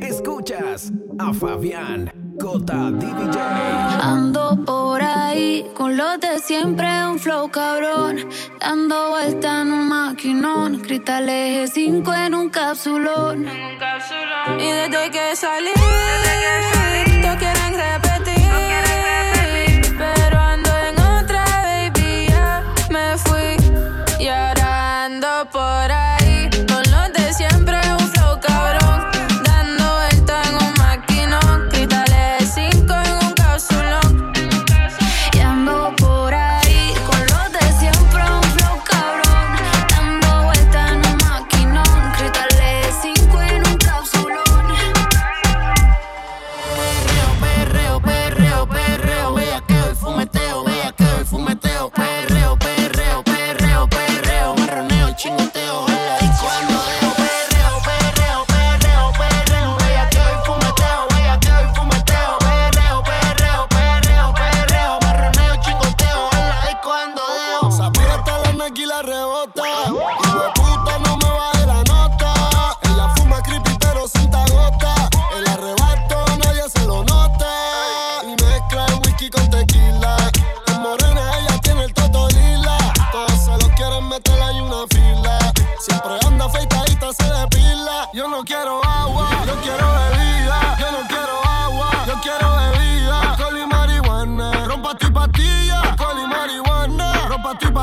Escuchas a Fabián Cota DJ. Ando por ahí con los de siempre, un flow cabrón. Dando vuelta en un maquinón. Cristal eje 5 en un capsulón. Y desde que salí. Desde que salí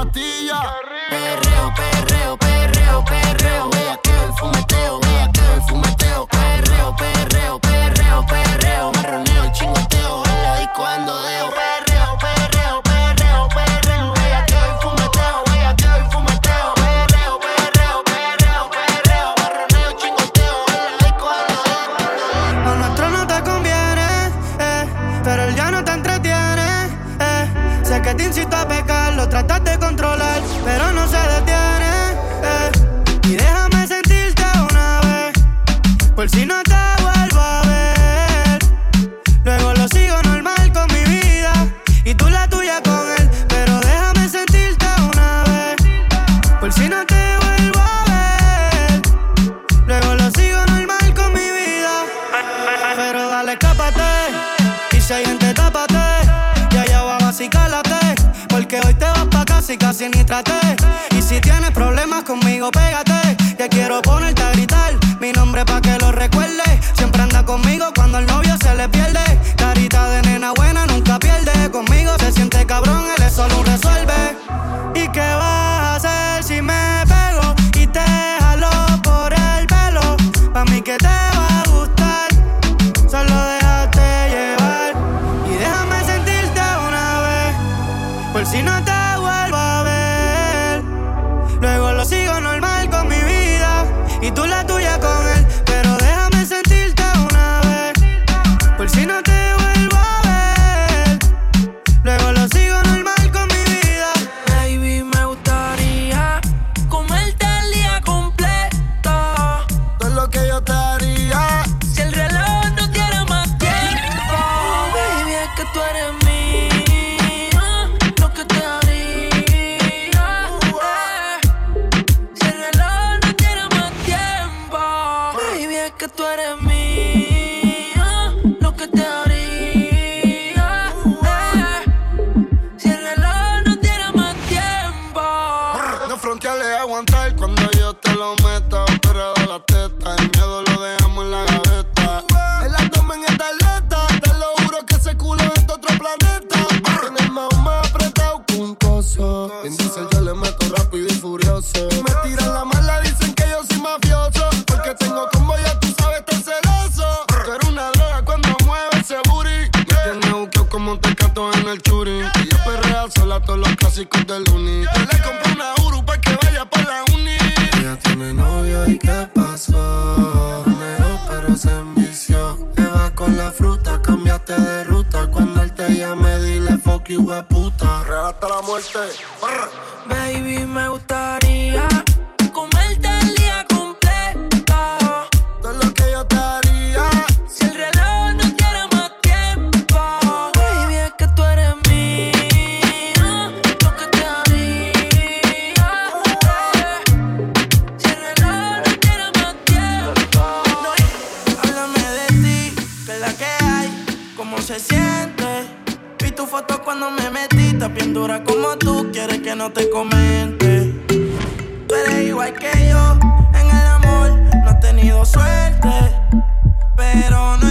Perreo, perreo, perreo, perreo, perreo. que quiero ponerte a gritar mi nombre pa' que lo recuerde. Siempre anda conmigo cuando el novio se le pierde. chicos del uni. Le compré una Uru pa' que vaya pa' la uni. Ella tiene novio y qué pasó. Neo, pero se envició. Te vas con la fruta, cambiaste de ruta. Cuando él te llame, dile fuck you, a puta. Regalaste la muerte. Baby, me gusta cuando me metiste, bien dura como tú, quieres que no te comente. Tú eres igual que yo, en el amor no has tenido suerte, pero no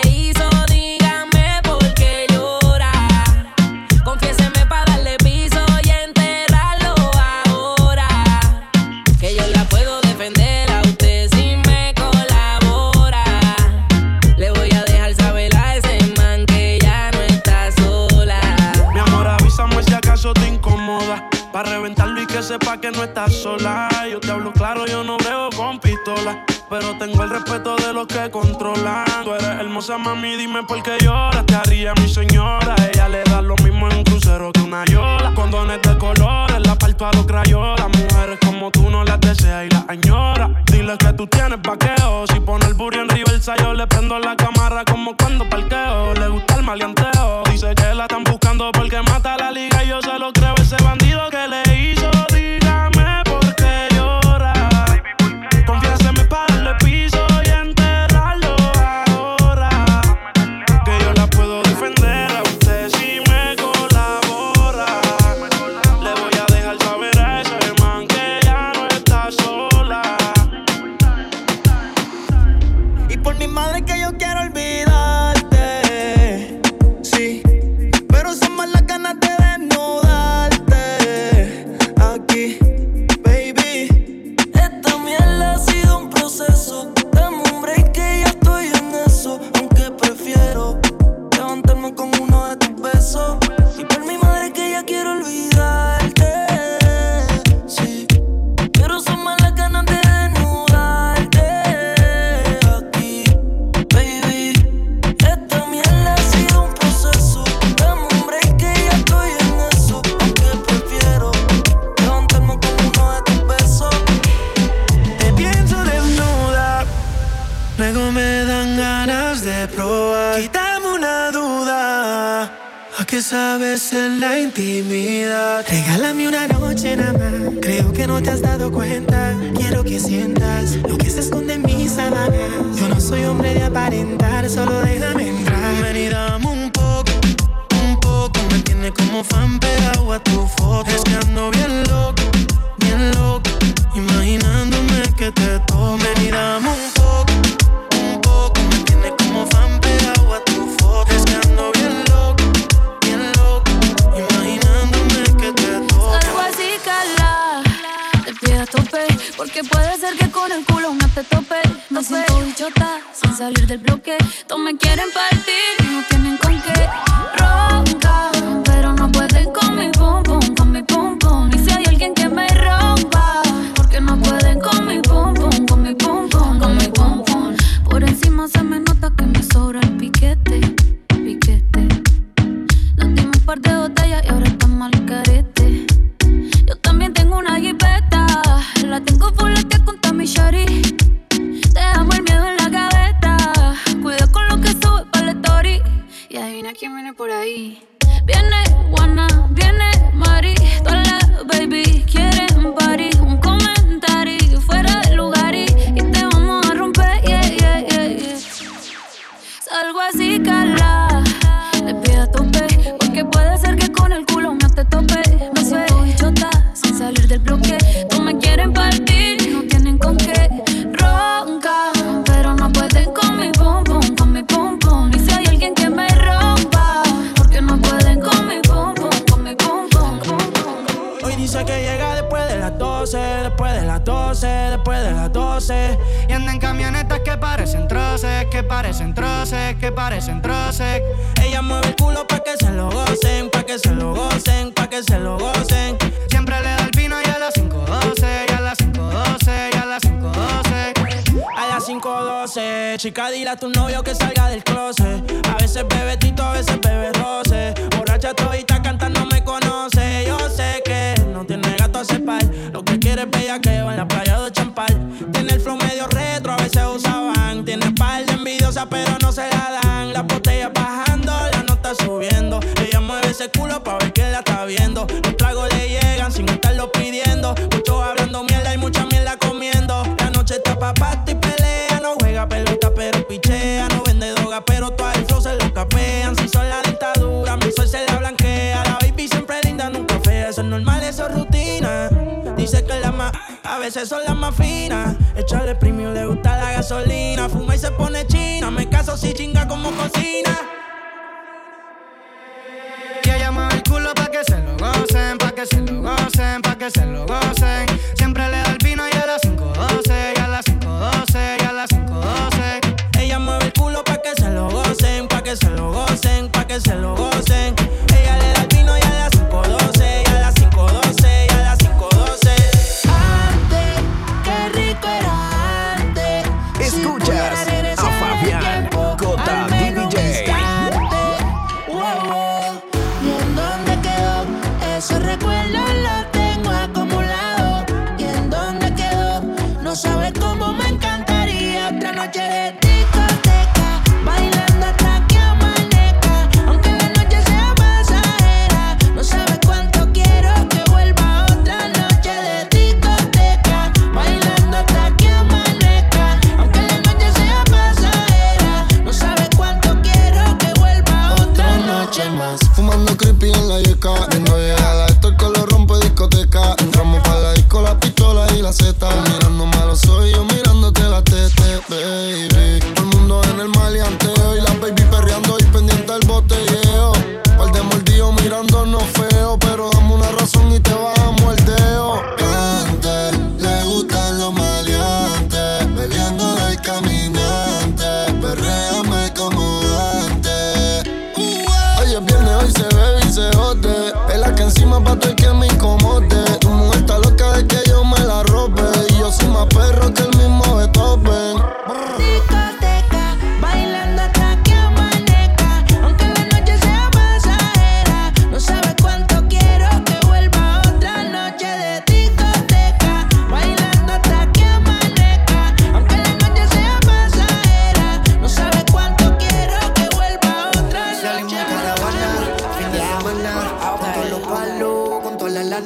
sepa que no estás sola. Yo te hablo claro, yo no veo con pistola. Pero tengo el respeto de los que controlan. Tú eres hermosa, mami, dime por qué lloras. Te haría mi señora. Ella le da lo mismo en un crucero que una yola. Condones de colores, la parto a los crayolas. Mujeres como tú no las deseas y las añora. Dile que tú tienes vaqueo. Si pone el burro en reversa, yo le prendo la cámara como cuando parqueo. Le gusta el maleanteo. Dice que la están buscando porque mata la liga ¿a qué sabes en la intimidad? Regálame una noche nada más, creo que no te has dado cuenta. Quiero que sientas lo que se esconde en mis sábanas. Yo no soy hombre de aparentar, solo déjame entrar. Ven y dame un poco, un poco. Me tiene como fan pegado a tu foto. Es que ando bien loco, bien loco. Imaginándome que te tomen y dame un poco, porque puede ser que con el culo no te tope. Me siento bichota, sin salir del bloque. Todos me quieren partir y no tienen con qué. Ronca, Y anda en camionetas que parecen troces, que parecen troces, que parecen troces. Ella mueve el culo pa' que se lo gocen, pa' que se lo gocen, pa' que se lo gocen. Siempre le da el vino y a las 5.12, y a las 5.12, y a las 5.12. A las 5.12, chica, dile a tu novio que salga del closet. A veces bebe tito, a veces bebe viendo. Los tragos le llegan sin estarlo pidiendo. Muchos hablando mierda y mucha mierda comiendo. La noche está pa' y pelea. No juega pelota, pero pichea. No vende droga, pero todo el flow se lo capean. Si son la dictadura, mi sol se la blanquea. La baby siempre linda, nunca fea. Eso es normal, eso es rutina. Dice que la más, a veces son las más finas. Echarle premio, le gusta la gasolina. Fuma y se pone china. Me caso si chinga como cocina. Que se lo gocen, pa' que se lo gocen.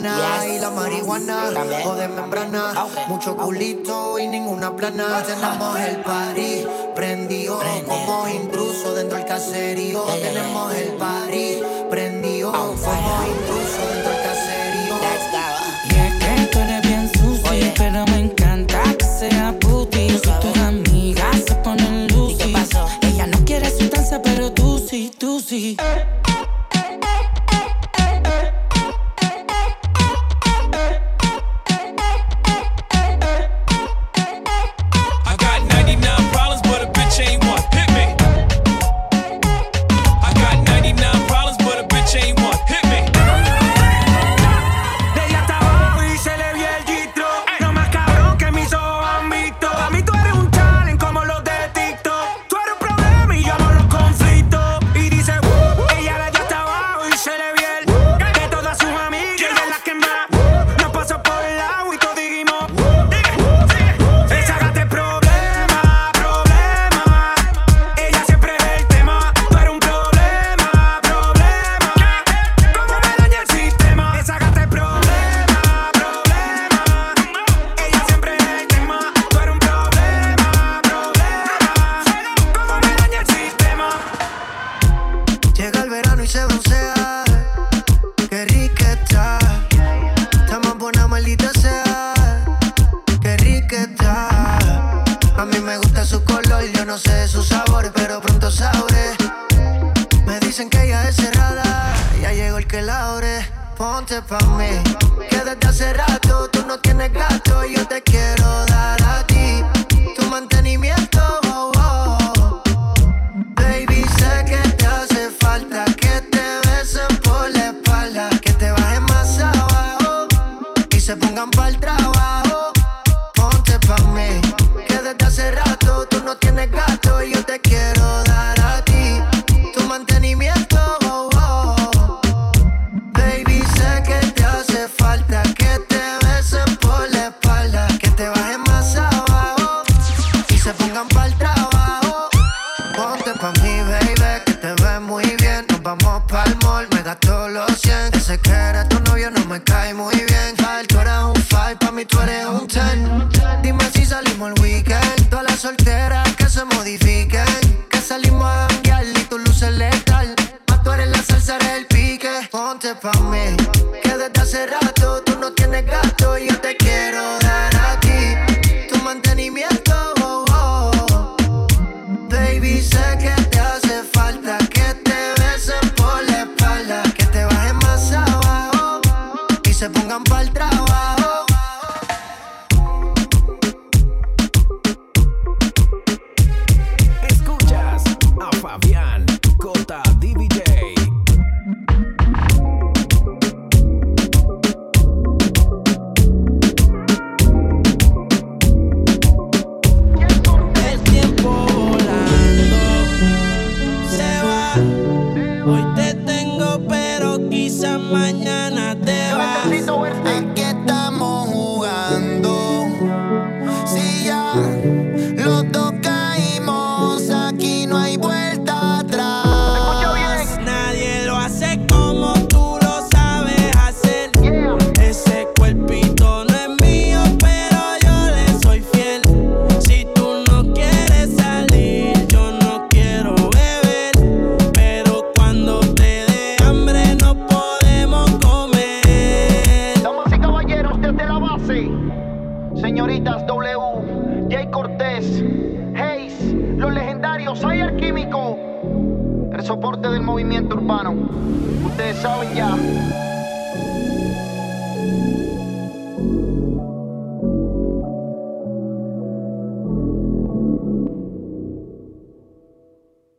La lana y la marihuana, o de membrana, mucho culito y ninguna plana. Tenemos el party prendido, como intruso dentro del caserío. Tenemos el party prendido, como intruso dentro del caserío. Y es que tú eres bien sucio, pero me encanta que sea puti. Si tus amigas se ponen lucy, ella no quiere sustancia, pero tú sí, tú sí. I sus sabores, pero pronto sabré. Me dicen que ya es cerrada, ya llegó el que la abre. Ponte pa' mí, que desde hace rato tú no tienes gato y yo te quiero dar a ti tu mantenimiento. Oh, oh, oh. Baby, sé que te hace falta. cierto hace rato, tú no tienes gato y yo te quiero.